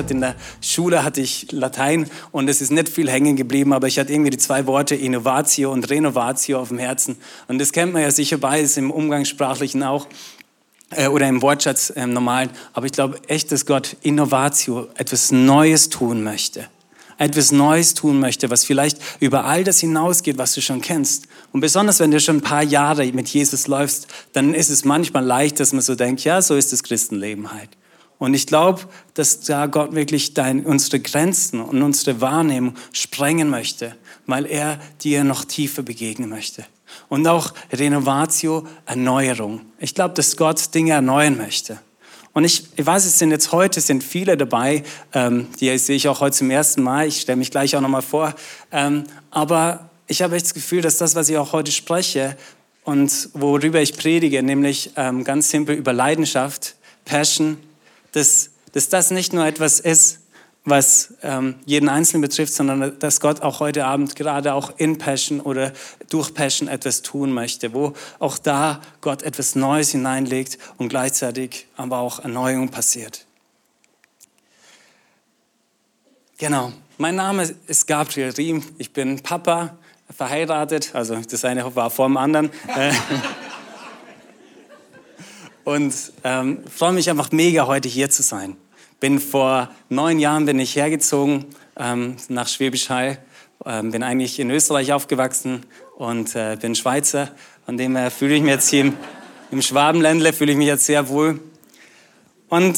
hatte in der Schule hatte ich Latein und es ist nicht viel hängen geblieben, aber ich hatte irgendwie die zwei Worte Innovatio und Renovatio auf dem Herzen. Und das kennt man ja sicher beides im Umgangssprachlichen auch äh, oder im Wortschatz im normalen. Aber ich glaube echt, dass Gott Innovatio, etwas Neues tun möchte etwas Neues tun möchte, was vielleicht über all das hinausgeht, was du schon kennst. Und besonders wenn du schon ein paar Jahre mit Jesus läufst, dann ist es manchmal leicht, dass man so denkt, ja, so ist das Christenleben halt. Und ich glaube, dass da Gott wirklich dein, unsere Grenzen und unsere Wahrnehmung sprengen möchte, weil er dir noch tiefer begegnen möchte. Und auch Renovatio, Erneuerung. Ich glaube, dass Gott Dinge erneuern möchte. Und ich, ich weiß, es sind jetzt heute sind viele dabei, ähm, die sehe ich auch heute zum ersten Mal. Ich stelle mich gleich auch nochmal vor. Ähm, aber ich habe echt das Gefühl, dass das, was ich auch heute spreche und worüber ich predige, nämlich ähm, ganz simpel über Leidenschaft, Passion, dass, dass das nicht nur etwas ist, was ähm, jeden Einzelnen betrifft, sondern dass Gott auch heute Abend gerade auch in Passion oder durch Passion etwas tun möchte, wo auch da Gott etwas Neues hineinlegt und gleichzeitig aber auch Erneuerung passiert. Genau, mein Name ist Gabriel Riem, ich bin Papa, verheiratet, also das eine war vor dem anderen. Und ähm, freue mich einfach mega, heute hier zu sein. Bin vor neun Jahren bin ich hergezogen ähm, nach Schwäbisch Hall. Ähm, bin eigentlich in Österreich aufgewachsen und äh, bin Schweizer. Von dem her fühle ich mich jetzt hier im, im Schwabenländle fühle ich mich jetzt sehr wohl. Und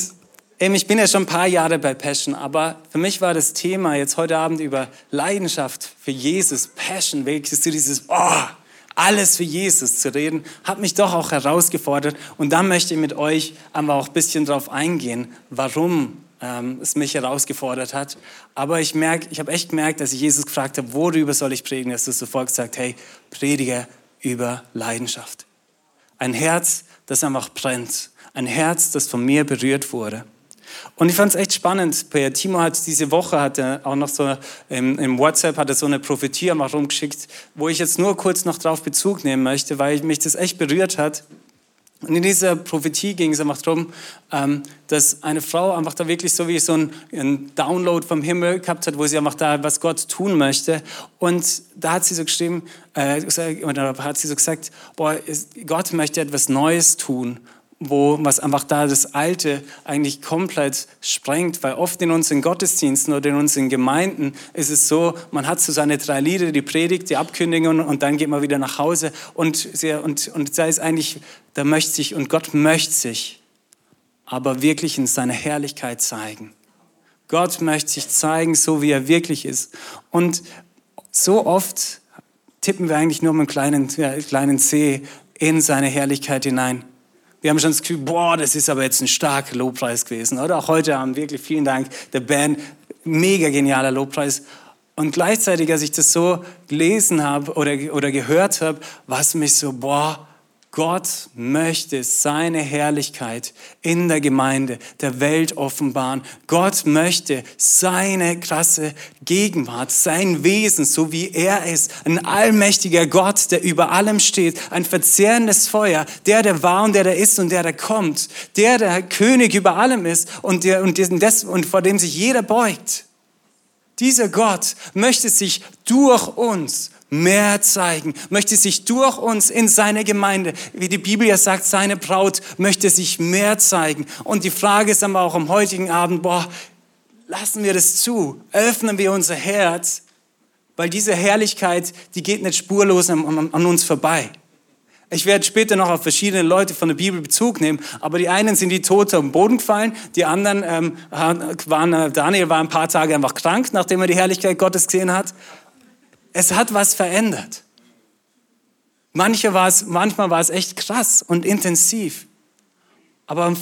eben, ich bin ja schon ein paar Jahre bei Passion, aber für mich war das Thema jetzt heute Abend über Leidenschaft für Jesus, Passion, wirklich so dieses, oh, alles für Jesus zu reden, hat mich doch auch herausgefordert. Und da möchte ich mit euch aber auch ein bisschen drauf eingehen, warum ähm, es mich herausgefordert hat. Aber ich merke, ich habe echt gemerkt, dass ich Jesus gefragt habe, worüber soll ich predigen, dass du sofort gesagt hey, predige über Leidenschaft. Ein Herz, das einfach brennt. Ein Herz, das von mir berührt wurde. Und ich fand es echt spannend. Timo hat diese Woche hat er auch noch so im, im WhatsApp hat er so eine Prophetie mal rumgeschickt, wo ich jetzt nur kurz noch drauf Bezug nehmen möchte, weil mich das echt berührt hat. Und in dieser Prophetie ging es einfach darum, ähm, dass eine Frau einfach da wirklich so wie so ein, Download vom Himmel gehabt hat, wo sie einfach da was Gott tun möchte. Und da hat sie so geschrieben, äh, hat sie so gesagt, boah, Gott möchte etwas Neues tun wo was einfach da das Alte eigentlich komplett sprengt, weil oft in unseren Gottesdiensten oder in unseren Gemeinden ist es so, man hat so seine drei Lieder, die Predigt, die Abkündigung und dann geht man wieder nach Hause und, und, und da ist eigentlich, da möchte sich, und Gott möchte sich aber wirklich in seiner Herrlichkeit zeigen. Gott möchte sich zeigen, so wie er wirklich ist. Und so oft tippen wir eigentlich nur mit einem kleinen, ja, kleinen C in seine Herrlichkeit hinein. Wir haben schon das Gefühl, boah, das ist aber jetzt ein starker Lobpreis gewesen. Oder auch heute Abend wirklich vielen Dank der Band. Mega genialer Lobpreis. Und gleichzeitig, als ich das so gelesen habe oder, oder gehört habe, war es mich so, boah, Gott möchte seine Herrlichkeit in der Gemeinde, der Welt offenbaren. Gott möchte seine krasse Gegenwart, sein Wesen, so wie er ist. Ein allmächtiger Gott, der über allem steht. Ein verzehrendes Feuer, der, der war und der, der ist und der, der kommt. Der, der König über allem ist und, der, und, des, und vor dem sich jeder beugt. Dieser Gott möchte sich durch uns mehr zeigen, möchte sich durch uns in seine Gemeinde, wie die Bibel ja sagt, seine Braut möchte sich mehr zeigen. Und die Frage ist aber auch am heutigen Abend, boah, lassen wir das zu, öffnen wir unser Herz, weil diese Herrlichkeit, die geht nicht spurlos an, an uns vorbei. Ich werde später noch auf verschiedene Leute von der Bibel Bezug nehmen, aber die einen sind die Tote am Boden gefallen, die anderen ähm, waren, äh, Daniel war ein paar Tage einfach krank, nachdem er die Herrlichkeit Gottes gesehen hat es hat was verändert. Manche war manchmal war es echt krass und intensiv. Aber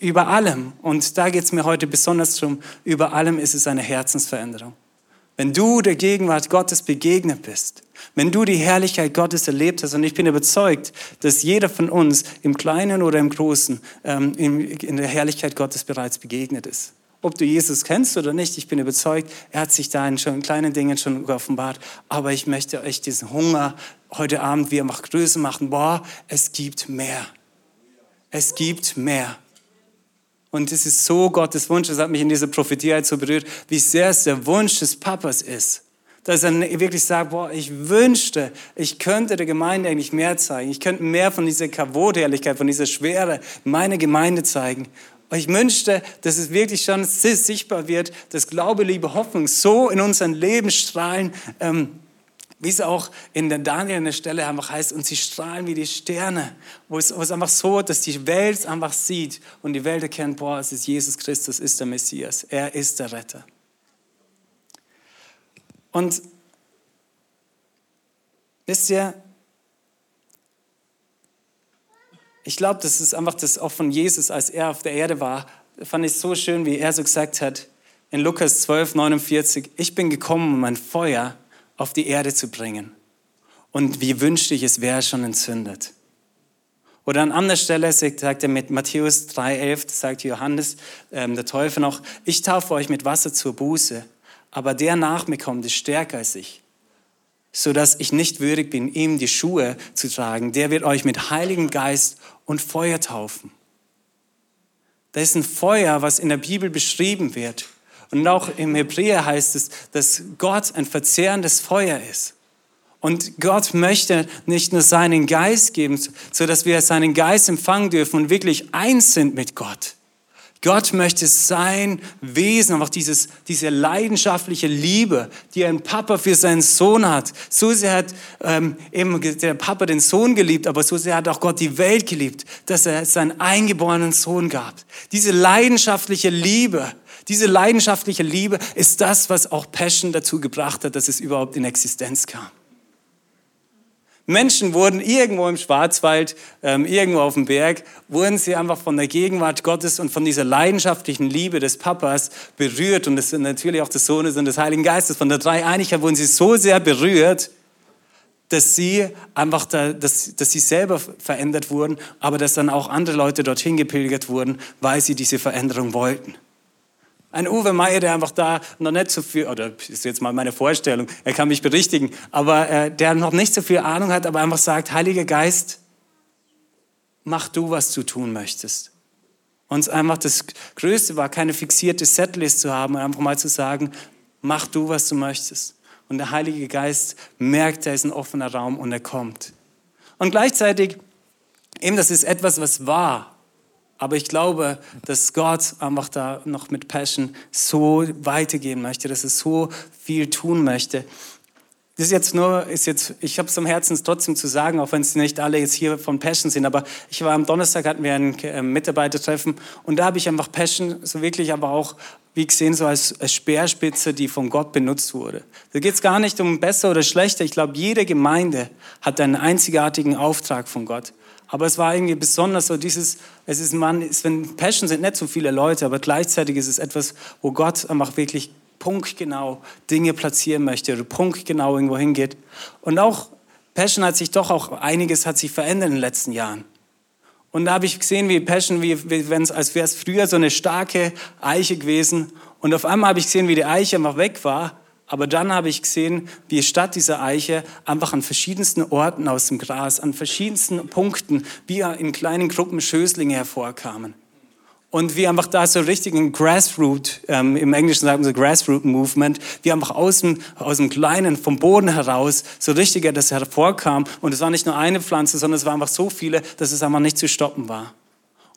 über allem, und da geht es mir heute besonders drum, über allem ist es eine Herzensveränderung. Wenn du der Gegenwart Gottes begegnet bist, wenn du die Herrlichkeit Gottes erlebt hast, und ich bin überzeugt, dass jeder von uns im Kleinen oder im Großen ähm, in der Herrlichkeit Gottes bereits begegnet ist ob du Jesus kennst oder nicht, ich bin überzeugt, er hat sich da in schon kleinen Dingen schon offenbart. Aber ich möchte euch diesen Hunger heute Abend wieder noch größer machen. Boah, es gibt mehr. Es gibt mehr. Und es ist so Gottes Wunsch, das hat mich in dieser Prophetie so berührt, wie sehr es der Wunsch des Papas ist. Dass er wirklich sagt, boah, ich wünschte, ich könnte der Gemeinde eigentlich mehr zeigen. Ich könnte mehr von dieser Kavot-Ehrlichkeit, von dieser Schwere meiner Gemeinde zeigen. Und ich wünschte, dass es wirklich schon sichtbar wird, dass Glaube, Liebe, Hoffnung so in unseren Leben strahlen, ähm, wie es auch in der Daniel an der Stelle einfach heißt, und sie strahlen wie die Sterne, wo es, wo es einfach so, dass die Welt einfach sieht und die Welt erkennt, boah, es ist Jesus Christus, ist der Messias, er ist der Retter. Und wisst ihr, ich glaube, das ist einfach das auch von Jesus, als er auf der Erde war, fand ich so schön, wie er so gesagt hat in Lukas 12, 49, ich bin gekommen, um mein Feuer auf die Erde zu bringen. Und wie wünschte ich, es wäre schon entzündet. Oder an anderer Stelle sagt er mit Matthäus 3,11, sagt Johannes, ähm, der Teufel noch, ich taufe euch mit Wasser zur Buße, aber der nach mir kommt, ist stärker als ich, sodass ich nicht würdig bin, ihm die Schuhe zu tragen. Der wird euch mit Heiligen Geist und Feuer taufen. Das ist ein Feuer, was in der Bibel beschrieben wird. Und auch im Hebräer heißt es, dass Gott ein verzehrendes Feuer ist. Und Gott möchte nicht nur seinen Geist geben, so dass wir seinen Geist empfangen dürfen und wirklich eins sind mit Gott. Gott möchte sein Wesen, einfach dieses, diese leidenschaftliche Liebe, die ein Papa für seinen Sohn hat. So sehr hat ähm, eben der Papa den Sohn geliebt, aber so sehr hat auch Gott die Welt geliebt, dass er seinen eingeborenen Sohn gab. Diese leidenschaftliche Liebe, diese leidenschaftliche Liebe ist das, was auch Passion dazu gebracht hat, dass es überhaupt in Existenz kam. Menschen wurden irgendwo im Schwarzwald, ähm, irgendwo auf dem Berg, wurden sie einfach von der Gegenwart Gottes und von dieser leidenschaftlichen Liebe des Papas berührt und das sind natürlich auch des Sohnes und des Heiligen Geistes. Von der Dreieinigkeit wurden sie so sehr berührt, dass sie einfach, da, dass, dass sie selber verändert wurden, aber dass dann auch andere Leute dorthin gepilgert wurden, weil sie diese Veränderung wollten. Ein Uwe Meier, der einfach da noch nicht so viel, oder ist jetzt mal meine Vorstellung, er kann mich berichtigen, aber äh, der noch nicht so viel Ahnung hat, aber einfach sagt, Heiliger Geist, mach du, was du tun möchtest. Uns einfach das Größte war, keine fixierte Setlist zu haben, einfach mal zu sagen, mach du, was du möchtest. Und der Heilige Geist merkt, da ist ein offener Raum und er kommt. Und gleichzeitig, eben das ist etwas, was war. Aber ich glaube, dass Gott einfach da noch mit Passion so weitergehen möchte, dass er so viel tun möchte. Das ist jetzt nur, ist jetzt, ich habe es am Herzen trotzdem zu sagen, auch wenn es nicht alle jetzt hier von Passion sind, aber ich war am Donnerstag, hatten wir ein äh, Mitarbeitertreffen und da habe ich einfach Passion so wirklich, aber auch, wie gesehen, so als, als Speerspitze, die von Gott benutzt wurde. Da geht es gar nicht um besser oder schlechter. Ich glaube, jede Gemeinde hat einen einzigartigen Auftrag von Gott. Aber es war irgendwie besonders so dieses, es ist man, es, wenn Passion sind nicht so viele Leute, aber gleichzeitig ist es etwas, wo Gott einfach wirklich punktgenau Dinge platzieren möchte oder punktgenau irgendwo hingeht. Und auch Passion hat sich doch auch einiges hat sich verändert in den letzten Jahren. Und da habe ich gesehen, wie Passion, wie, wie wenn es, als wäre es früher so eine starke Eiche gewesen. Und auf einmal habe ich gesehen, wie die Eiche einfach weg war aber dann habe ich gesehen, wie statt dieser Eiche einfach an verschiedensten Orten aus dem Gras, an verschiedensten Punkten, wie in kleinen Gruppen Schößlinge hervorkamen. Und wie einfach da so richtig ein Grassroot, ähm, im Englischen sagen so Grassroot Movement, wie einfach aus dem, aus dem Kleinen, vom Boden heraus, so richtiger das hervorkam. Und es war nicht nur eine Pflanze, sondern es waren einfach so viele, dass es einfach nicht zu stoppen war.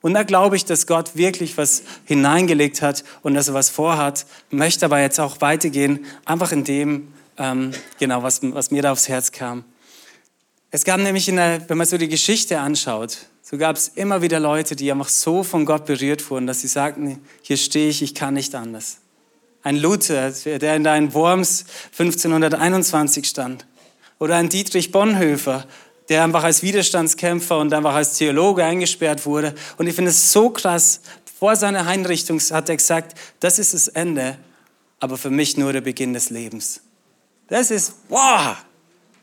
Und da glaube ich, dass Gott wirklich was hineingelegt hat und dass er was vorhat, möchte aber jetzt auch weitergehen, einfach in dem, ähm, genau, was, was mir da aufs Herz kam. Es gab nämlich, der, wenn man so die Geschichte anschaut, so gab es immer wieder Leute, die einfach so von Gott berührt wurden, dass sie sagten, hier stehe ich, ich kann nicht anders. Ein Luther, der in deinen Worms 1521 stand. Oder ein Dietrich Bonhoeffer, der einfach als Widerstandskämpfer und einfach als Theologe eingesperrt wurde. Und ich finde es so krass, vor seiner Einrichtung hat er gesagt, das ist das Ende, aber für mich nur der Beginn des Lebens. Das ist, wow,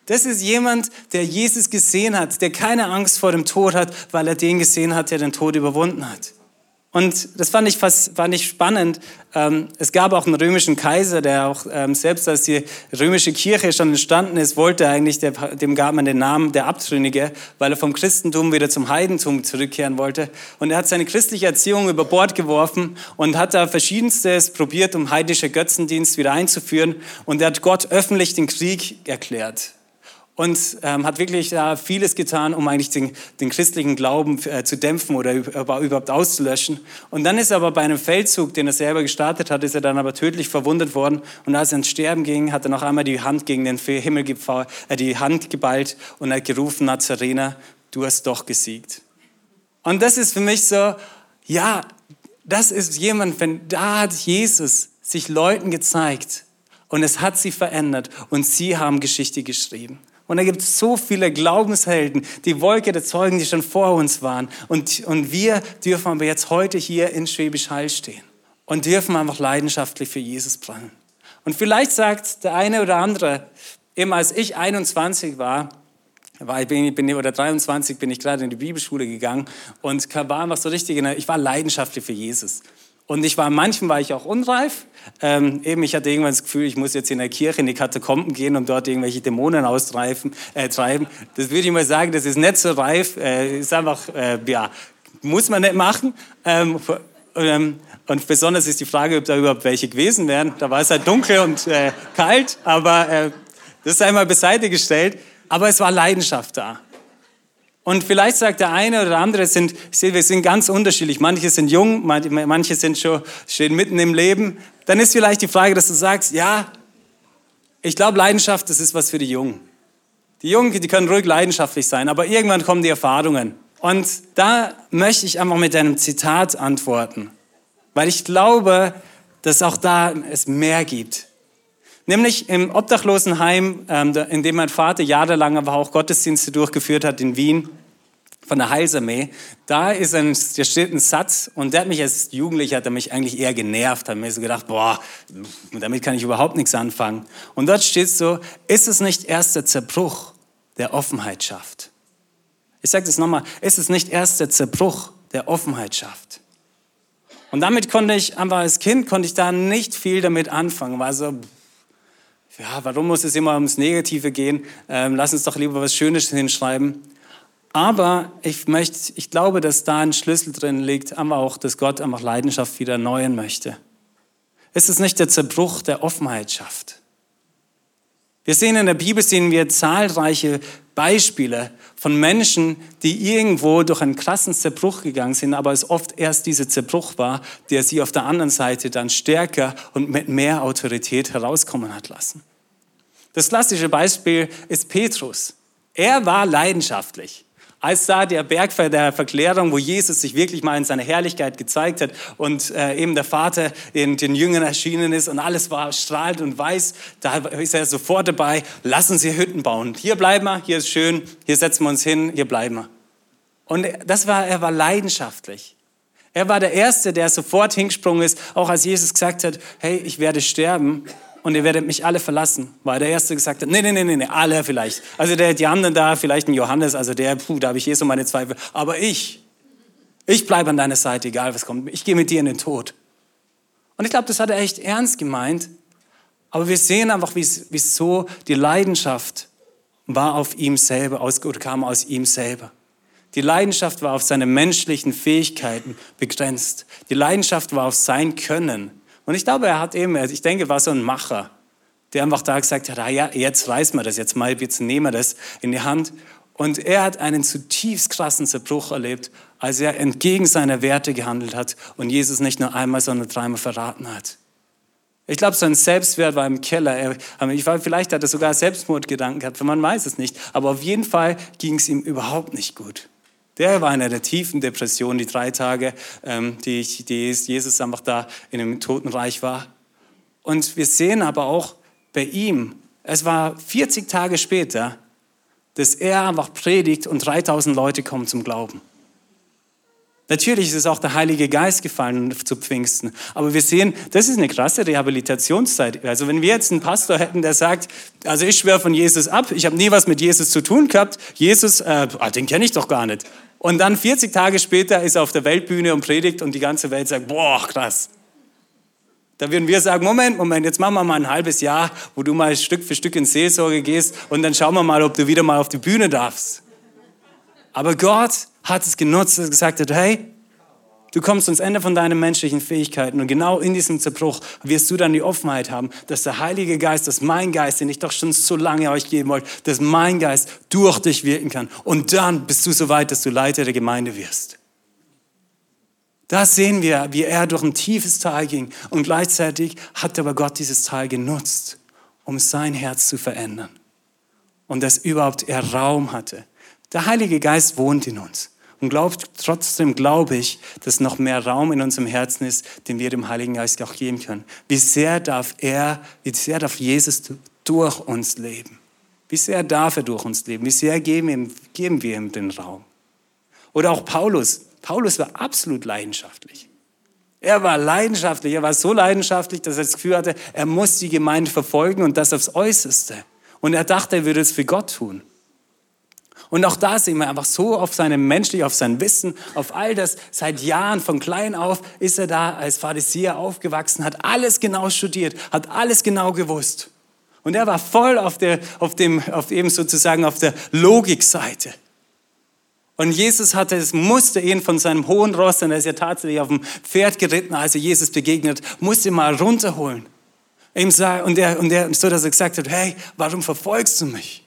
das ist jemand, der Jesus gesehen hat, der keine Angst vor dem Tod hat, weil er den gesehen hat, der den Tod überwunden hat. Und das fand ich, fast, fand ich spannend. Ähm, es gab auch einen römischen Kaiser, der auch ähm, selbst als die römische Kirche schon entstanden ist, wollte eigentlich, dem gab man den Namen der Abtrünnige, weil er vom Christentum wieder zum Heidentum zurückkehren wollte. Und er hat seine christliche Erziehung über Bord geworfen und hat da verschiedenstes probiert, um heidnische Götzendienst wieder einzuführen. Und er hat Gott öffentlich den Krieg erklärt und ähm, hat wirklich da vieles getan, um eigentlich den, den christlichen Glauben äh, zu dämpfen oder überhaupt auszulöschen. Und dann ist er aber bei einem Feldzug, den er selber gestartet hat, ist er dann aber tödlich verwundet worden. Und als er ins Sterben ging, hat er noch einmal die Hand gegen den Himmel äh, die Hand geballt und hat gerufen, Nazarener, du hast doch gesiegt. Und das ist für mich so, ja, das ist jemand, wenn da hat Jesus sich Leuten gezeigt und es hat sie verändert und sie haben Geschichte geschrieben. Und da gibt es so viele Glaubenshelden, die Wolke der Zeugen, die schon vor uns waren. Und, und wir dürfen aber jetzt heute hier in Schwäbisch Hall stehen und dürfen einfach leidenschaftlich für Jesus brennen. Und vielleicht sagt der eine oder andere, eben als ich 21 war, war ich bin, bin, oder 23 bin ich gerade in die Bibelschule gegangen und war einfach so richtig, ich war leidenschaftlich für Jesus. Und ich war, manchen war ich auch unreif. Ähm, eben, ich hatte irgendwann das Gefühl, ich muss jetzt in der Kirche in die Katakomben gehen und dort irgendwelche Dämonen austreiben. Äh, treiben. Das würde ich mal sagen, das ist nicht so reif. Äh, ist einfach, äh, ja, muss man nicht machen. Ähm, ähm, und besonders ist die Frage, ob da überhaupt welche gewesen wären. Da war es halt dunkel und äh, kalt, aber äh, das ist einmal beiseite gestellt. Aber es war Leidenschaft da. Und vielleicht sagt der eine oder andere, sind, wir sind ganz unterschiedlich. Manche sind jung, manche sind schon, stehen mitten im Leben. Dann ist vielleicht die Frage, dass du sagst, ja, ich glaube, Leidenschaft, das ist was für die Jungen. Die Jungen, die können ruhig leidenschaftlich sein, aber irgendwann kommen die Erfahrungen. Und da möchte ich einfach mit einem Zitat antworten, weil ich glaube, dass auch da es mehr gibt. Nämlich im Obdachlosenheim, ähm, in dem mein Vater jahrelang aber auch Gottesdienste durchgeführt hat in Wien von der Heilsarmee, da ist ein, da steht ein Satz und der hat mich als Jugendlicher, hat er mich eigentlich eher genervt, hat mir so gedacht, boah, damit kann ich überhaupt nichts anfangen. Und dort steht so, ist es nicht erst der Zerbruch, der Offenheit schafft? Ich sage das nochmal, ist es nicht erst der Zerbruch, der Offenheit schafft? Und damit konnte ich, einfach als Kind konnte ich da nicht viel damit anfangen, war so, ja, warum muss es immer ums Negative gehen? Ähm, lass uns doch lieber was Schönes hinschreiben. Aber ich, möchte, ich glaube, dass da ein Schlüssel drin liegt, aber auch, dass Gott einfach Leidenschaft wieder erneuern möchte. Ist es nicht der Zerbruch der Offenheit schafft? Wir sehen in der Bibel sehen wir zahlreiche Beispiele von Menschen, die irgendwo durch einen krassen Zerbruch gegangen sind, aber es oft erst dieser Zerbruch war, der sie auf der anderen Seite dann stärker und mit mehr Autorität herauskommen hat lassen. Das klassische Beispiel ist Petrus. Er war leidenschaftlich als da der Berg der Verklärung, wo Jesus sich wirklich mal in seiner Herrlichkeit gezeigt hat und äh, eben der Vater in den Jüngern erschienen ist und alles war strahlend und weiß, da ist er sofort dabei, lassen Sie Hütten bauen. Hier bleiben wir, hier ist schön, hier setzen wir uns hin, hier bleiben wir. Und das war, er war leidenschaftlich. Er war der Erste, der sofort hingesprungen ist, auch als Jesus gesagt hat, hey, ich werde sterben und ihr werdet mich alle verlassen. Weil der Erste gesagt hat, nee, nee, nee, nee, alle vielleicht. Also der, die anderen da, vielleicht ein Johannes, also der, puh, da habe ich eh so meine Zweifel. Aber ich, ich bleibe an deiner Seite, egal was kommt. Ich gehe mit dir in den Tod. Und ich glaube, das hat er echt ernst gemeint. Aber wir sehen einfach, wieso die Leidenschaft war auf ihm selber, aus, oder kam aus ihm selber. Die Leidenschaft war auf seine menschlichen Fähigkeiten begrenzt. Die Leidenschaft war auf sein Können und ich glaube, er hat eben, ich denke, war so ein Macher, der einfach da gesagt hat, ah ja, jetzt reißen wir das, jetzt mal, jetzt nehmen wir das in die Hand. Und er hat einen zutiefst krassen Zerbruch erlebt, als er entgegen seiner Werte gehandelt hat und Jesus nicht nur einmal, sondern dreimal verraten hat. Ich glaube, sein Selbstwert war im Keller. Er, ich weiß, vielleicht hat er sogar Selbstmordgedanken gehabt, man weiß es nicht. Aber auf jeden Fall ging es ihm überhaupt nicht gut. Der war in einer tiefen Depression, die drei Tage, ähm, die, die Jesus einfach da in dem Totenreich war. Und wir sehen aber auch bei ihm, es war 40 Tage später, dass er einfach predigt und 3000 Leute kommen zum Glauben. Natürlich ist es auch der Heilige Geist gefallen zu Pfingsten. Aber wir sehen, das ist eine krasse Rehabilitationszeit. Also wenn wir jetzt einen Pastor hätten, der sagt, also ich schwöre von Jesus ab, ich habe nie was mit Jesus zu tun gehabt, Jesus, äh, ah, den kenne ich doch gar nicht. Und dann 40 Tage später ist er auf der Weltbühne und predigt und die ganze Welt sagt, boah, krass. Da würden wir sagen, Moment, Moment, jetzt machen wir mal ein halbes Jahr, wo du mal Stück für Stück in Seelsorge gehst und dann schauen wir mal, ob du wieder mal auf die Bühne darfst. Aber Gott hat es genutzt und gesagt hat, hey, du kommst ans Ende von deinen menschlichen Fähigkeiten und genau in diesem Zerbruch wirst du dann die Offenheit haben, dass der Heilige Geist, dass mein Geist, den ich doch schon so lange euch geben wollte, dass mein Geist durch dich wirken kann. Und dann bist du so weit, dass du Leiter der Gemeinde wirst. Da sehen wir, wie er durch ein tiefes Tal ging und gleichzeitig hat aber Gott dieses Tal genutzt, um sein Herz zu verändern und dass überhaupt er Raum hatte. Der Heilige Geist wohnt in uns und glaubt, trotzdem glaube ich, dass noch mehr Raum in unserem Herzen ist, den wir dem Heiligen Geist auch geben können. Wie sehr darf er, wie sehr darf Jesus durch uns leben? Wie sehr darf er durch uns leben? Wie sehr geben, geben wir ihm den Raum? Oder auch Paulus, Paulus war absolut leidenschaftlich. Er war leidenschaftlich, er war so leidenschaftlich, dass er das Gefühl hatte, er muss die Gemeinde verfolgen und das aufs Äußerste. Und er dachte, er würde es für Gott tun. Und auch da sehen wir einfach so auf seinem menschlich, auf sein Wissen, auf all das. Seit Jahren, von klein auf, ist er da als Pharisäer aufgewachsen, hat alles genau studiert, hat alles genau gewusst. Und er war voll auf der, auf dem, auf eben sozusagen auf der Logikseite. Und Jesus hatte, es musste ihn von seinem hohen Ross, und er ist ja tatsächlich auf dem Pferd geritten, als er Jesus begegnet, musste ihn mal runterholen. und er, und er, so dass er gesagt hat, hey, warum verfolgst du mich?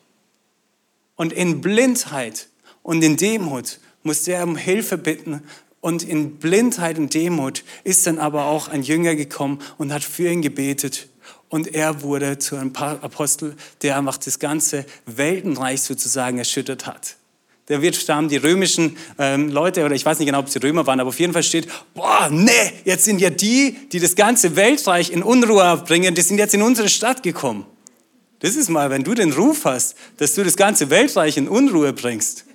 Und in Blindheit und in Demut musste er um Hilfe bitten. Und in Blindheit und Demut ist dann aber auch ein Jünger gekommen und hat für ihn gebetet. Und er wurde zu einem Apostel, der einfach das ganze Weltenreich sozusagen erschüttert hat. Da wird stammen die römischen ähm, Leute, oder ich weiß nicht genau, ob sie Römer waren, aber auf jeden Fall steht, boah, nee, jetzt sind ja die, die das ganze Weltreich in Unruhe bringen, die sind jetzt in unsere Stadt gekommen. Das ist mal, wenn du den Ruf hast, dass du das ganze Weltreich in Unruhe bringst.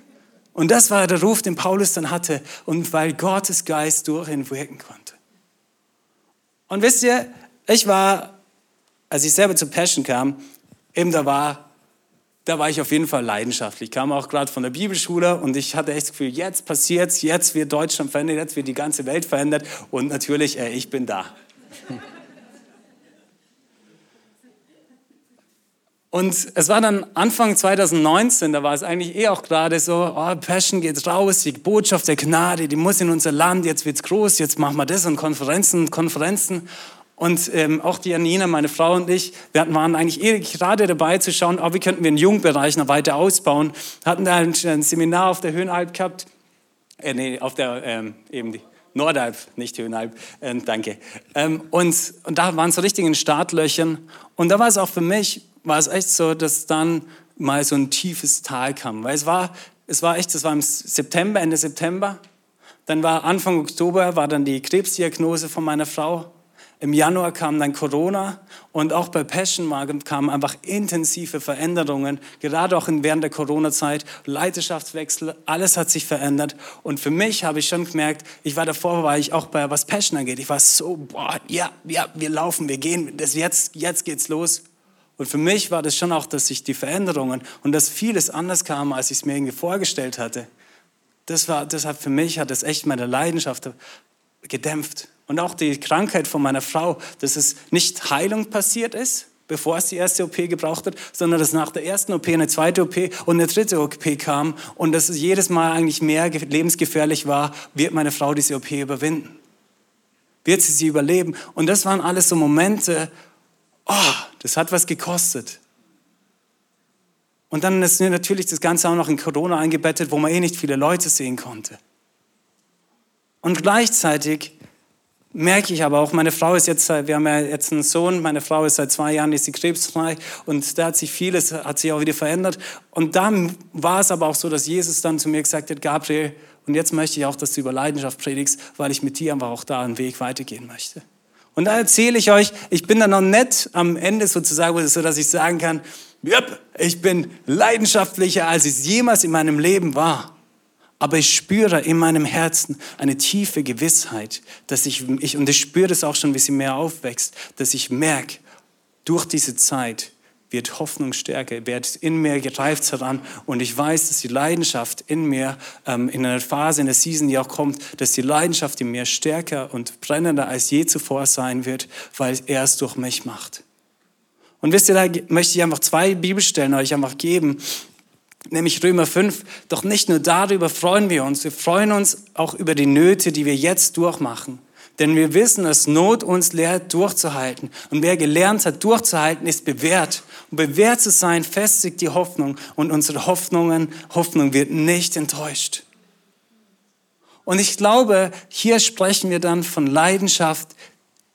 Und das war der Ruf, den Paulus dann hatte. Und weil Gottes Geist durch ihn wirken konnte. Und wisst ihr, ich war, als ich selber zu Passion kam, eben da war da war ich auf jeden Fall leidenschaftlich. Ich kam auch gerade von der Bibelschule und ich hatte echt das Gefühl, jetzt passiert's, jetzt wird Deutschland verändert, jetzt wird die ganze Welt verändert und natürlich, äh, ich bin da. Und es war dann Anfang 2019, da war es eigentlich eh auch gerade so, oh, Passion geht raus, die Botschaft der Gnade, die muss in unser Land, jetzt wird's groß, jetzt machen wir das und Konferenzen, Konferenzen. Und ähm, auch die Janina, meine Frau und ich, wir waren eigentlich eh gerade dabei zu schauen, oh, wie könnten wir den Jugendbereich noch weiter ausbauen. Hatten da ein, ein Seminar auf der Höhenalp gehabt, äh, nee, auf der, ähm, eben die Nordalp, nicht Höhenalp, äh, danke. Ähm, und, und da waren so richtig in Startlöchern. Und da war es auch für mich, war es echt so, dass dann mal so ein tiefes Tal kam. Weil es war, es war echt, das war im September, Ende September. Dann war Anfang Oktober, war dann die Krebsdiagnose von meiner Frau. Im Januar kam dann Corona und auch bei Passion Market kamen einfach intensive Veränderungen, gerade auch während der Corona-Zeit, Leiterschaftswechsel, alles hat sich verändert. Und für mich habe ich schon gemerkt, ich war davor, war ich auch bei was Passion angeht, ich war so, boah, ja, ja, wir laufen, wir gehen, das jetzt, jetzt geht's los. Und für mich war das schon auch, dass sich die Veränderungen und dass vieles anders kam, als ich es mir irgendwie vorgestellt hatte. Das war, deshalb für mich hat das echt meine Leidenschaft gedämpft. Und auch die Krankheit von meiner Frau, dass es nicht Heilung passiert ist, bevor es die erste OP gebraucht hat, sondern dass nach der ersten OP eine zweite OP und eine dritte OP kam und dass es jedes Mal eigentlich mehr lebensgefährlich war, wird meine Frau diese OP überwinden. Wird sie sie überleben? Und das waren alles so Momente, oh, das hat was gekostet. Und dann ist natürlich das Ganze auch noch in Corona eingebettet, wo man eh nicht viele Leute sehen konnte. Und gleichzeitig merke ich aber auch, meine Frau ist jetzt, wir haben ja jetzt einen Sohn, meine Frau ist seit zwei Jahren, ist sie krebsfrei und da hat sich vieles, hat sich auch wieder verändert. Und dann war es aber auch so, dass Jesus dann zu mir gesagt hat, Gabriel, und jetzt möchte ich auch, dass du über Leidenschaft predigst, weil ich mit dir einfach auch da einen Weg weitergehen möchte. Und da erzähle ich euch, ich bin da noch nett am Ende sozusagen, so dass ich sagen kann, yep, ich bin leidenschaftlicher, als ich jemals in meinem Leben war. Aber ich spüre in meinem Herzen eine tiefe Gewissheit, dass ich, ich und ich spüre das auch schon, wie sie mehr aufwächst, dass ich merke, durch diese Zeit wird Hoffnung stärker, wird in mir gereift heran und ich weiß, dass die Leidenschaft in mir, ähm, in einer Phase, in der Season, die auch kommt, dass die Leidenschaft in mir stärker und brennender als je zuvor sein wird, weil er es durch mich macht. Und wisst ihr, da möchte ich einfach zwei Bibelstellen euch einfach geben, nämlich Römer 5. Doch nicht nur darüber freuen wir uns, wir freuen uns auch über die Nöte, die wir jetzt durchmachen. Denn wir wissen, dass Not uns lehrt, durchzuhalten. Und wer gelernt hat, durchzuhalten, ist bewährt. Und bewährt zu sein, festigt die Hoffnung. Und unsere Hoffnungen, Hoffnung wird nicht enttäuscht. Und ich glaube, hier sprechen wir dann von Leidenschaft,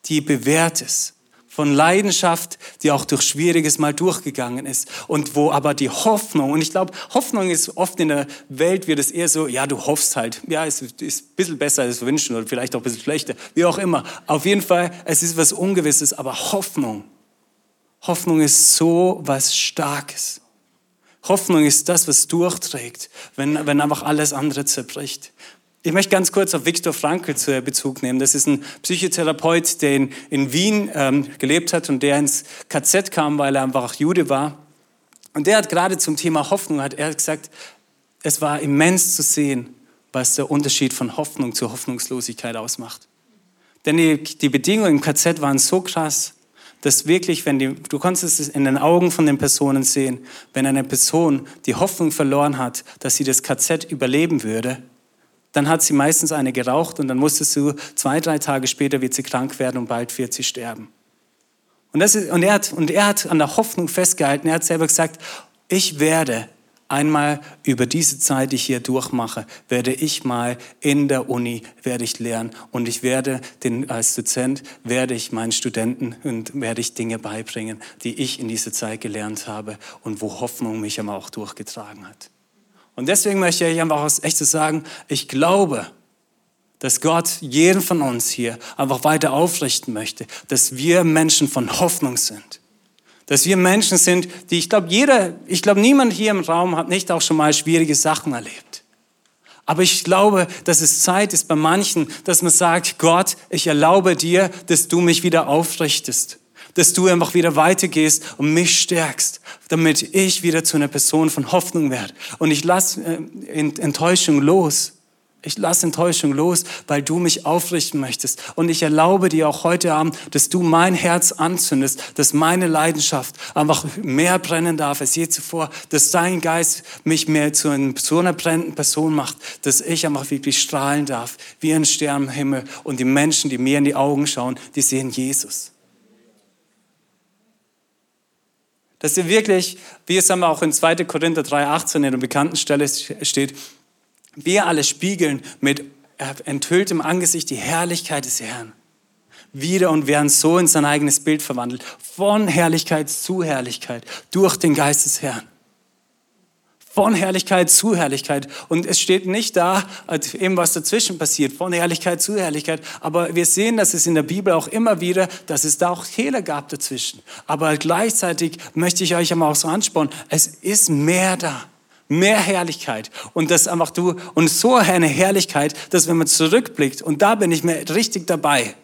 die bewährt ist von Leidenschaft, die auch durch Schwieriges mal durchgegangen ist und wo aber die Hoffnung, und ich glaube, Hoffnung ist oft in der Welt, wird es eher so, ja, du hoffst halt, ja, es ist ein bisschen besser als wünschen oder vielleicht auch ein bisschen schlechter, wie auch immer. Auf jeden Fall, es ist was Ungewisses, aber Hoffnung, Hoffnung ist so was Starkes. Hoffnung ist das, was durchträgt, wenn, wenn einfach alles andere zerbricht. Ich möchte ganz kurz auf Viktor Frankl zu Bezug nehmen. Das ist ein Psychotherapeut, der in, in Wien ähm, gelebt hat und der ins KZ kam, weil er einfach Jude war. Und der hat gerade zum Thema Hoffnung hat er gesagt, es war immens zu sehen, was der Unterschied von Hoffnung zu Hoffnungslosigkeit ausmacht. Denn die, die Bedingungen im KZ waren so krass, dass wirklich, wenn die, du konntest es in den Augen von den Personen sehen, wenn eine Person die Hoffnung verloren hat, dass sie das KZ überleben würde, dann hat sie meistens eine geraucht und dann musstest du zwei, drei Tage später wird sie krank werden und bald wird sie sterben. Und, das ist, und, er hat, und er hat an der Hoffnung festgehalten. Er hat selber gesagt, ich werde einmal über diese Zeit, die ich hier durchmache, werde ich mal in der Uni, werde ich lernen und ich werde den, als Dozent, werde ich meinen Studenten und werde ich Dinge beibringen, die ich in dieser Zeit gelernt habe und wo Hoffnung mich aber auch durchgetragen hat. Und deswegen möchte ich einfach aus echt sagen, ich glaube, dass Gott jeden von uns hier einfach weiter aufrichten möchte, dass wir Menschen von Hoffnung sind. Dass wir Menschen sind, die, ich glaube, jeder, ich glaube, niemand hier im Raum hat nicht auch schon mal schwierige Sachen erlebt. Aber ich glaube, dass es Zeit ist bei manchen, dass man sagt, Gott, ich erlaube dir, dass du mich wieder aufrichtest dass du einfach wieder weitergehst und mich stärkst, damit ich wieder zu einer Person von Hoffnung werde. Und ich lasse äh, Enttäuschung los. Ich lasse Enttäuschung los, weil du mich aufrichten möchtest. Und ich erlaube dir auch heute Abend, dass du mein Herz anzündest, dass meine Leidenschaft einfach mehr brennen darf als je zuvor, dass dein Geist mich mehr zu einer, brennenden Person macht, dass ich einfach wirklich strahlen darf, wie ein Stern im Himmel. Und die Menschen, die mir in die Augen schauen, die sehen Jesus. Dass ihr wirklich, wie es aber auch in 2. Korinther 3,18 in der bekannten Stelle steht, wir alle spiegeln mit enthülltem Angesicht die Herrlichkeit des Herrn. Wieder und werden so in sein eigenes Bild verwandelt. Von Herrlichkeit zu Herrlichkeit. Durch den Geist des Herrn von Herrlichkeit zu Herrlichkeit. Und es steht nicht da, eben was dazwischen passiert, von Herrlichkeit zu Herrlichkeit. Aber wir sehen, dass es in der Bibel auch immer wieder, dass es da auch Fehler gab dazwischen. Aber gleichzeitig möchte ich euch einmal auch so anspornen, es ist mehr da mehr Herrlichkeit und das einfach du und so eine Herrlichkeit, dass wenn man zurückblickt und da bin ich mir richtig dabei,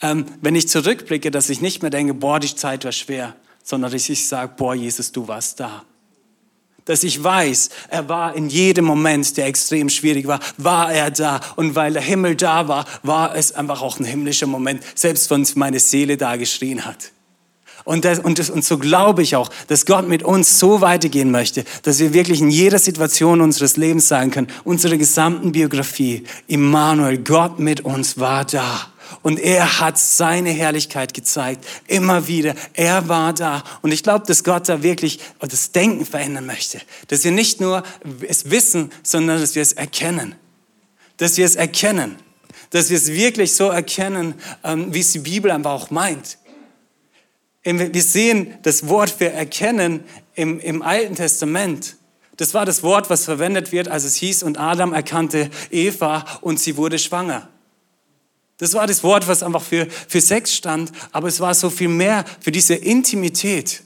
ähm, wenn ich zurückblicke, dass ich nicht mehr denke, boah, die Zeit war schwer, sondern dass ich sage, boah, Jesus, du warst da dass ich weiß, er war in jedem Moment, der extrem schwierig war, war er da. Und weil der Himmel da war, war es einfach auch ein himmlischer Moment, selbst wenn meine Seele da geschrien hat. Und, das, und, das, und so glaube ich auch, dass Gott mit uns so weitergehen möchte, dass wir wirklich in jeder Situation unseres Lebens sagen können, unsere gesamten Biografie, Immanuel, Gott mit uns war da. Und er hat seine Herrlichkeit gezeigt, immer wieder. Er war da. Und ich glaube, dass Gott da wirklich das Denken verändern möchte. Dass wir nicht nur es wissen, sondern dass wir es erkennen. Dass wir es erkennen. Dass wir es wirklich so erkennen, ähm, wie es die Bibel einfach auch meint. Wir sehen das Wort für erkennen im, im Alten Testament. Das war das Wort, was verwendet wird, als es hieß, und Adam erkannte Eva und sie wurde schwanger. Das war das Wort, was einfach für, für Sex stand, aber es war so viel mehr für diese Intimität.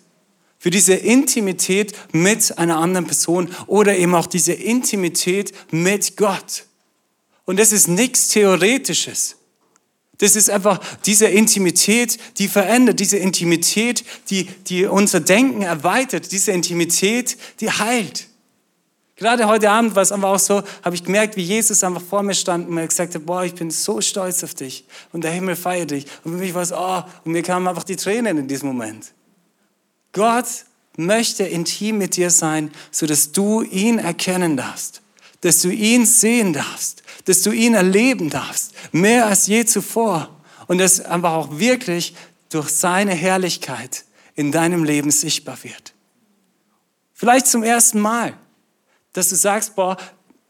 Für diese Intimität mit einer anderen Person oder eben auch diese Intimität mit Gott. Und das ist nichts Theoretisches. Das ist einfach diese Intimität, die verändert, diese Intimität, die, die unser Denken erweitert, diese Intimität, die heilt. Gerade heute Abend war es einfach auch so, habe ich gemerkt, wie Jesus einfach vor mir stand und mir gesagt hat, boah, ich bin so stolz auf dich und der Himmel feiert dich. Und für mich war es, oh, und mir kamen einfach die Tränen in diesem Moment. Gott möchte intim mit dir sein, so dass du ihn erkennen darfst, dass du ihn sehen darfst, dass du ihn erleben darfst, mehr als je zuvor. Und dass einfach auch wirklich durch seine Herrlichkeit in deinem Leben sichtbar wird. Vielleicht zum ersten Mal, dass du sagst, boah,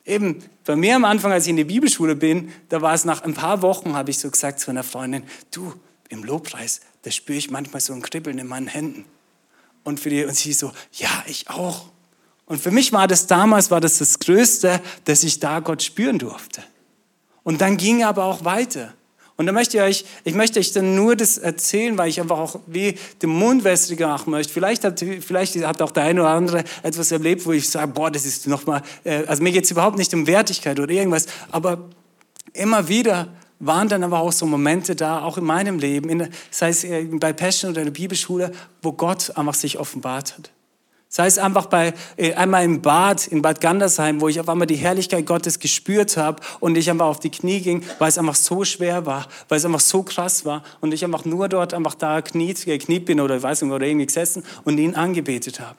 eben bei mir am Anfang, als ich in die Bibelschule bin, da war es nach ein paar Wochen, habe ich so gesagt zu einer Freundin, du, im Lobpreis, da spüre ich manchmal so ein Kribbeln in meinen Händen. Und für die, und sie so, ja, ich auch. Und für mich war das damals, war das das Größte, dass ich da Gott spüren durfte. Und dann ging er aber auch weiter. Und da möchte ich euch, ich möchte euch dann nur das erzählen, weil ich einfach auch wie den Mund wässriger machen möchte. Vielleicht hat, vielleicht hat auch der eine oder andere etwas erlebt, wo ich sage, boah, das ist nochmal, äh, also mir geht es überhaupt nicht um Wertigkeit oder irgendwas, aber immer wieder waren dann aber auch so Momente da, auch in meinem Leben, in, sei es bei Passion oder in der Bibelschule, wo Gott einfach sich offenbart hat. Sei es einfach bei, äh, einmal im Bad, in Bad Gandersheim, wo ich auf einmal die Herrlichkeit Gottes gespürt habe und ich einfach auf die Knie ging, weil es einfach so schwer war, weil es einfach so krass war und ich einfach nur dort einfach da kniet, gekniet bin oder weiß nicht, oder irgendwie gesessen und ihn angebetet habe.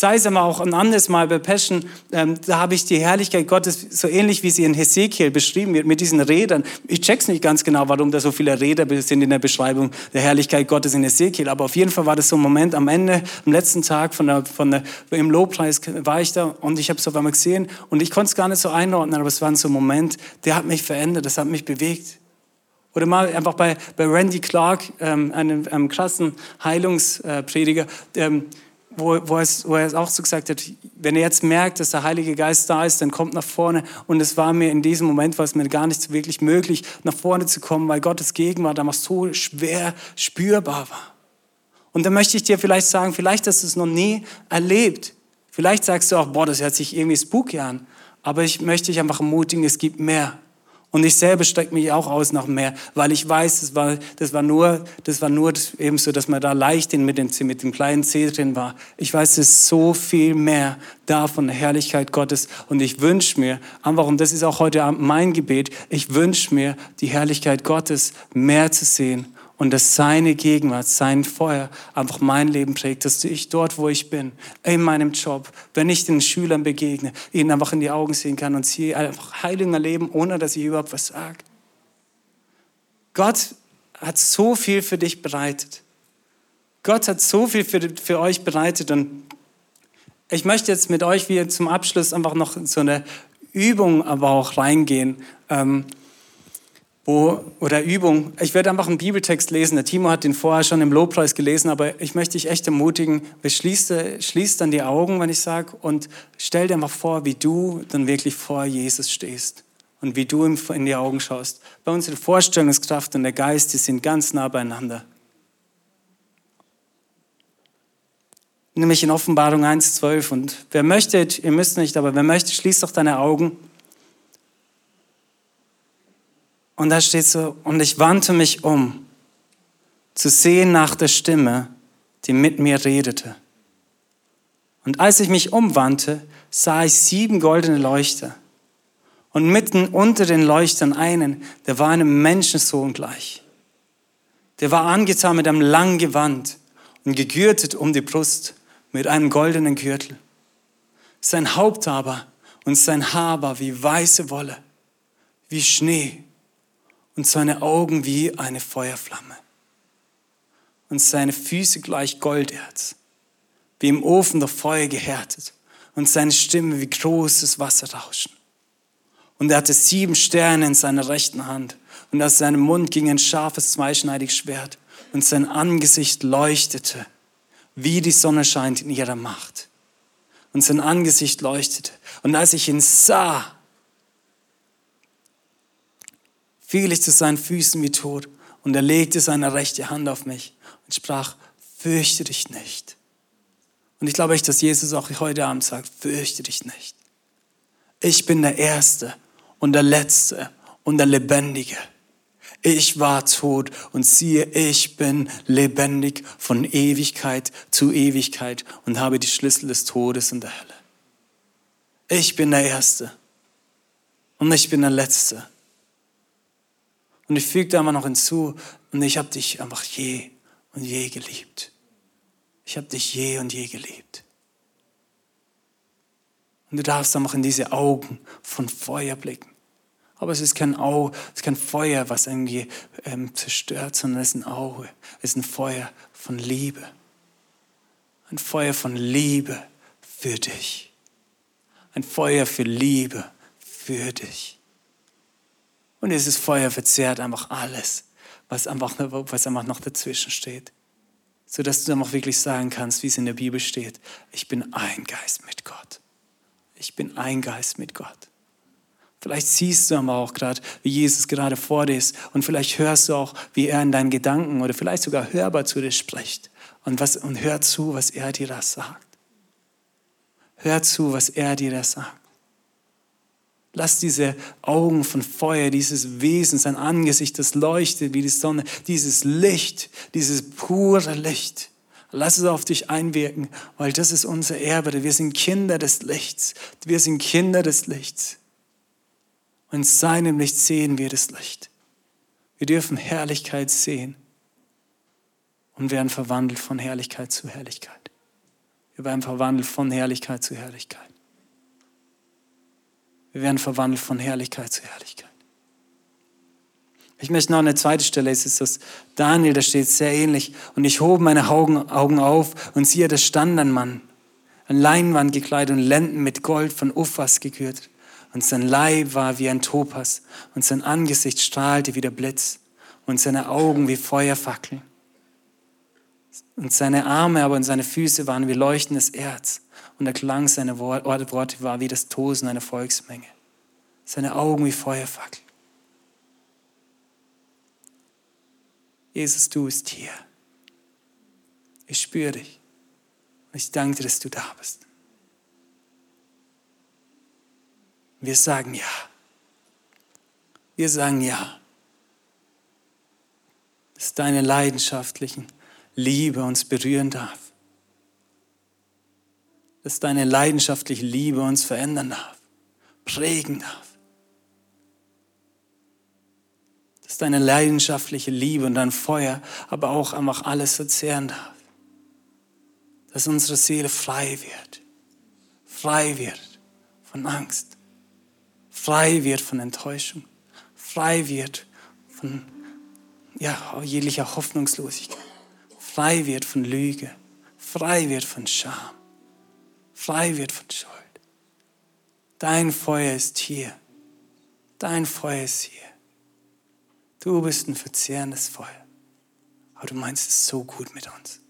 Sei es aber auch ein anderes Mal bei Passion, ähm, da habe ich die Herrlichkeit Gottes so ähnlich wie sie in Hesekiel beschrieben wird, mit diesen Rädern. Ich check's nicht ganz genau, warum da so viele Räder sind in der Beschreibung der Herrlichkeit Gottes in Hesekiel, aber auf jeden Fall war das so ein Moment am Ende, am letzten Tag von der, von der, im Lobpreis war ich da und ich habe es auf einmal gesehen und ich konnte es gar nicht so einordnen, aber es war so ein Moment, der hat mich verändert, das hat mich bewegt. Oder mal einfach bei, bei Randy Clark, ähm, einem, einem krassen Heilungsprediger, ähm, wo, wo, es, wo er auch so gesagt hat, wenn er jetzt merkt, dass der Heilige Geist da ist, dann kommt nach vorne. Und es war mir in diesem Moment, war es mir gar nicht wirklich möglich, nach vorne zu kommen, weil Gottes Gegenwart damals so schwer spürbar war. Und da möchte ich dir vielleicht sagen, vielleicht hast du es noch nie erlebt. Vielleicht sagst du auch, boah, das hört sich irgendwie spooky an. Aber ich möchte dich einfach ermutigen, es gibt mehr. Und ich selber strecke mich auch aus nach mehr, weil ich weiß, das war, das war nur, das war nur eben so, dass man da leicht mit dem, mit dem kleinen C drin war. Ich weiß, es ist so viel mehr da von der Herrlichkeit Gottes. Und ich wünsche mir, einfach, und das ist auch heute Abend mein Gebet, ich wünsche mir, die Herrlichkeit Gottes mehr zu sehen und dass seine Gegenwart, sein Feuer einfach mein Leben prägt, dass ich dort, wo ich bin, in meinem Job, wenn ich den Schülern begegne, ihnen einfach in die Augen sehen kann und sie einfach Heilung erleben, ohne dass ich überhaupt was sage. Gott hat so viel für dich bereitet. Gott hat so viel für, für euch bereitet und ich möchte jetzt mit euch wie zum Abschluss einfach noch so eine Übung aber auch reingehen. Ähm, wo, oder Übung. Ich werde einfach einen Bibeltext lesen. Der Timo hat den vorher schon im Lobpreis gelesen, aber ich möchte dich echt ermutigen, schließ, schließ dann die Augen, wenn ich sage, und stell dir mal vor, wie du dann wirklich vor Jesus stehst und wie du ihm in die Augen schaust. Bei uns die Vorstellungskraft und der Geist, die sind ganz nah beieinander. Nämlich in Offenbarung 1,12. Und wer möchte, ihr müsst nicht, aber wer möchte, schließt doch deine Augen. Und da steht so, und ich wandte mich um, zu sehen nach der Stimme, die mit mir redete. Und als ich mich umwandte, sah ich sieben goldene Leuchter. Und mitten unter den Leuchtern einen, der war einem Menschensohn gleich. Der war angetan mit einem langen Gewand und gegürtet um die Brust mit einem goldenen Gürtel. Sein Haupt aber und sein Haar war wie weiße Wolle, wie Schnee und seine Augen wie eine Feuerflamme und seine Füße gleich Golderz, wie im Ofen der Feuer gehärtet und seine Stimme wie großes Wasserrauschen. Und er hatte sieben Sterne in seiner rechten Hand und aus seinem Mund ging ein scharfes, zweischneidiges Schwert und sein Angesicht leuchtete, wie die Sonne scheint in ihrer Macht. Und sein Angesicht leuchtete. Und als ich ihn sah, fiel ich zu seinen Füßen wie tot und er legte seine rechte Hand auf mich und sprach, fürchte dich nicht. Und ich glaube dass Jesus auch heute Abend sagt, fürchte dich nicht. Ich bin der Erste und der Letzte und der Lebendige. Ich war tot und siehe, ich bin lebendig von Ewigkeit zu Ewigkeit und habe die Schlüssel des Todes und der Hölle. Ich bin der Erste und ich bin der Letzte. Und ich füge da immer noch hinzu, und ich habe dich einfach je und je geliebt. Ich habe dich je und je geliebt. Und du darfst einfach in diese Augen von Feuer blicken. Aber es ist kein Auge, es ist kein Feuer, was irgendwie ähm, zerstört, sondern es ist ein Auge, es ist ein Feuer von Liebe. Ein Feuer von Liebe für dich. Ein Feuer für Liebe für dich. Und dieses Feuer verzehrt einfach alles, was einfach, was einfach noch dazwischen steht. Sodass du einfach wirklich sagen kannst, wie es in der Bibel steht, ich bin ein Geist mit Gott. Ich bin ein Geist mit Gott. Vielleicht siehst du aber auch gerade, wie Jesus gerade vor dir ist. Und vielleicht hörst du auch, wie er in deinen Gedanken oder vielleicht sogar hörbar zu dir spricht. Und, was, und hör zu, was er dir da sagt. Hör zu, was er dir da sagt. Lass diese Augen von Feuer, dieses Wesen, sein Angesicht, das leuchtet wie die Sonne, dieses Licht, dieses pure Licht. Lass es auf dich einwirken, weil das ist unser Erbe. Wir sind Kinder des Lichts. Wir sind Kinder des Lichts. Und in seinem Licht sehen wir das Licht. Wir dürfen Herrlichkeit sehen und werden verwandelt von Herrlichkeit zu Herrlichkeit. Wir werden verwandelt von Herrlichkeit zu Herrlichkeit. Wir werden verwandelt von Herrlichkeit zu Herrlichkeit. Ich möchte noch eine zweite Stelle, es ist das Daniel, da steht sehr ähnlich. Und ich hob meine Augen, auf und siehe, da stand ein Mann, ein Leinwand gekleidet und Lenden mit Gold von Uffas gekürt und sein Leib war wie ein Topas und sein Angesicht strahlte wie der Blitz und seine Augen wie Feuerfackeln. Und seine Arme aber und seine Füße waren wie leuchtendes Erz und der Klang seiner Worte war wie das Tosen einer Volksmenge. Seine Augen wie Feuerfackeln. Jesus, du bist hier. Ich spüre dich. Und ich danke dir, dass du da bist. Wir sagen ja. Wir sagen ja. Dass deine leidenschaftlichen Liebe uns berühren darf. Dass deine leidenschaftliche Liebe uns verändern darf, prägen darf. Dass deine leidenschaftliche Liebe und dein Feuer aber auch einfach alles verzehren darf. Dass unsere Seele frei wird, frei wird von Angst, frei wird von Enttäuschung, frei wird von ja, jeglicher Hoffnungslosigkeit, frei wird von Lüge, frei wird von Scham, frei wird von Schuld. Dein Feuer ist hier. Dein Feuer ist hier. Du bist ein verzehrendes Feuer. Aber du meinst es so gut mit uns.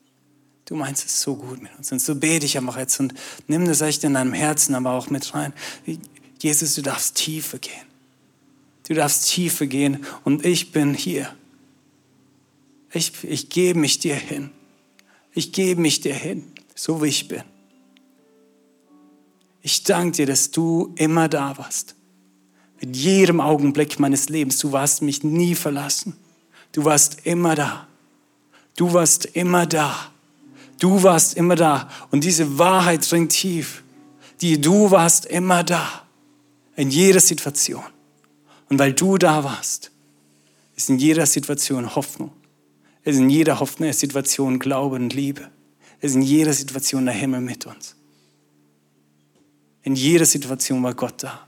Du meinst es so gut mit uns. Und so bete ich einfach jetzt und nimm das echt in deinem Herzen aber auch mit rein. Jesus, du darfst tiefer gehen. Du darfst tiefer gehen und ich bin hier. Ich, ich gebe mich dir hin. Ich gebe mich dir hin, so wie ich bin. Ich danke dir, dass du immer da warst. Mit jedem Augenblick meines Lebens. Du warst mich nie verlassen. Du warst immer da. Du warst immer da. Du warst immer da. Und diese Wahrheit dringt tief. Die du warst immer da. In jeder Situation. Und weil du da warst, ist in jeder Situation Hoffnung. Es ist in jeder Situation Glaube und Liebe. Es ist in jeder Situation der Himmel mit uns. In jeder Situation war Gott da.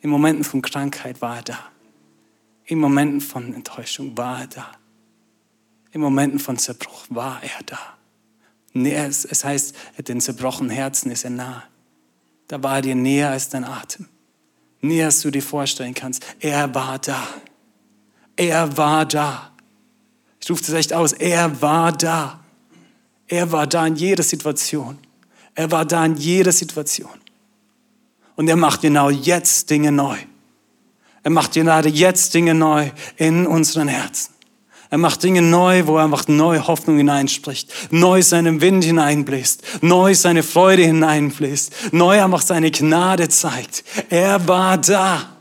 In Momenten von Krankheit war er da. In Momenten von Enttäuschung war er da. In Momenten von Zerbruch war er da. Es heißt, den zerbrochenen Herzen ist er nahe da war er dir näher als dein Atem. Näher als du dir vorstellen kannst. Er war da. Er war da. Ich rufe das echt aus. Er war da. Er war da in jeder Situation. Er war da in jeder Situation. Und er macht genau jetzt Dinge neu. Er macht gerade jetzt Dinge neu in unseren Herzen. Er macht Dinge neu, wo er einfach neue Hoffnung hineinspricht, neu seinen Wind hineinbläst, neu seine Freude hineinbläst, neu einfach seine Gnade zeigt. Er war da.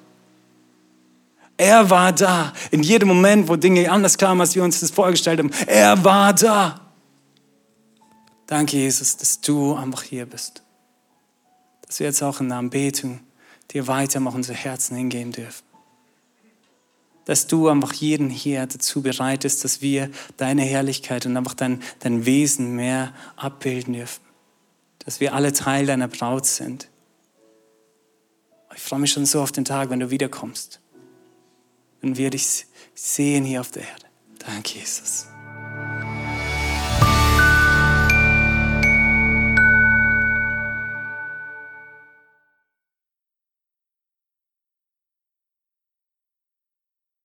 Er war da. In jedem Moment, wo Dinge anders kamen, als wir uns das vorgestellt haben. Er war da. Danke, Jesus, dass du einfach hier bist. Dass wir jetzt auch in der Anbetung dir weiter mal unsere Herzen hingehen dürfen. Dass du einfach jeden hier dazu bereitest, dass wir deine Herrlichkeit und einfach dein, dein Wesen mehr abbilden dürfen. Dass wir alle Teil deiner Braut sind. Ich freue mich schon so auf den Tag, wenn du wiederkommst. Wenn wir dich sehen hier auf der Erde. Danke, Jesus.